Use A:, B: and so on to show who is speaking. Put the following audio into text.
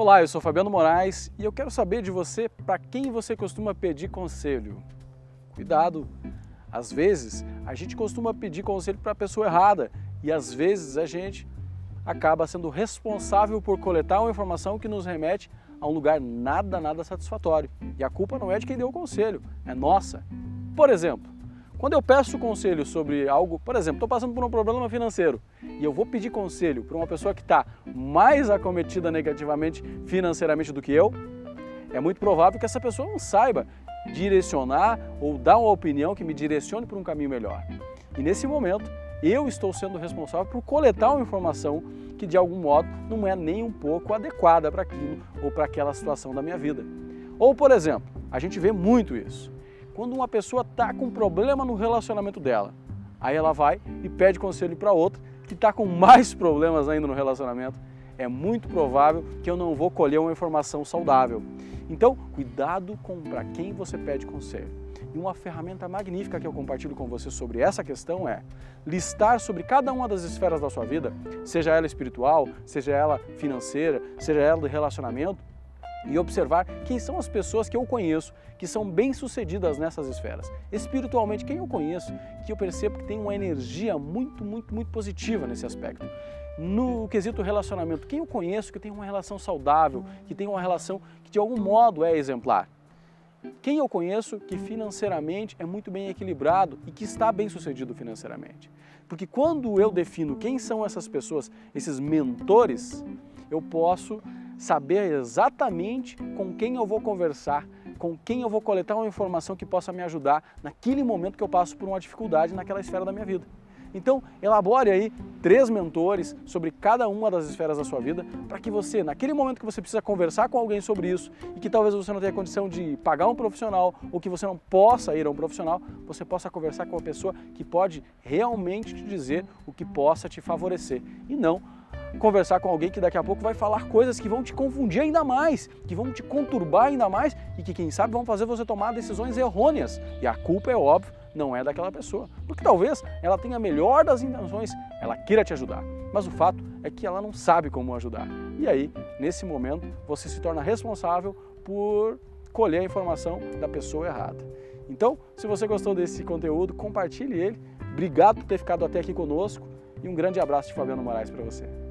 A: Olá, eu sou Fabiano Moraes e eu quero saber de você para quem você costuma pedir conselho. Cuidado, às vezes a gente costuma pedir conselho para a pessoa errada e às vezes a gente acaba sendo responsável por coletar uma informação que nos remete a um lugar nada, nada satisfatório. E a culpa não é de quem deu o conselho, é nossa. Por exemplo, quando eu peço conselho sobre algo, por exemplo, estou passando por um problema financeiro e eu vou pedir conselho para uma pessoa que está mais acometida negativamente financeiramente do que eu, é muito provável que essa pessoa não saiba direcionar ou dar uma opinião que me direcione para um caminho melhor. E nesse momento, eu estou sendo responsável por coletar uma informação que de algum modo não é nem um pouco adequada para aquilo ou para aquela situação da minha vida. Ou, por exemplo, a gente vê muito isso quando uma pessoa está com um problema no relacionamento dela. Aí ela vai e pede conselho para outra que está com mais problemas ainda no relacionamento. É muito provável que eu não vou colher uma informação saudável. Então, cuidado com para quem você pede conselho. E uma ferramenta magnífica que eu compartilho com você sobre essa questão é listar sobre cada uma das esferas da sua vida, seja ela espiritual, seja ela financeira, seja ela de relacionamento, e observar quem são as pessoas que eu conheço que são bem-sucedidas nessas esferas. Espiritualmente, quem eu conheço que eu percebo que tem uma energia muito, muito, muito positiva nesse aspecto. No quesito relacionamento, quem eu conheço que tem uma relação saudável, que tem uma relação que de algum modo é exemplar. Quem eu conheço que financeiramente é muito bem equilibrado e que está bem sucedido financeiramente. Porque quando eu defino quem são essas pessoas, esses mentores, eu posso saber exatamente com quem eu vou conversar, com quem eu vou coletar uma informação que possa me ajudar naquele momento que eu passo por uma dificuldade naquela esfera da minha vida. Então, elabore aí três mentores sobre cada uma das esferas da sua vida, para que você, naquele momento que você precisa conversar com alguém sobre isso e que talvez você não tenha condição de pagar um profissional ou que você não possa ir a um profissional, você possa conversar com uma pessoa que pode realmente te dizer o que possa te favorecer e não conversar com alguém que daqui a pouco vai falar coisas que vão te confundir ainda mais, que vão te conturbar ainda mais e que, quem sabe, vão fazer você tomar decisões errôneas. E a culpa, é óbvio, não é daquela pessoa. Porque talvez ela tenha a melhor das intenções, ela queira te ajudar. Mas o fato é que ela não sabe como ajudar. E aí, nesse momento, você se torna responsável por colher a informação da pessoa errada. Então, se você gostou desse conteúdo, compartilhe ele. Obrigado por ter ficado até aqui conosco e um grande abraço de Fabiano Moraes para você.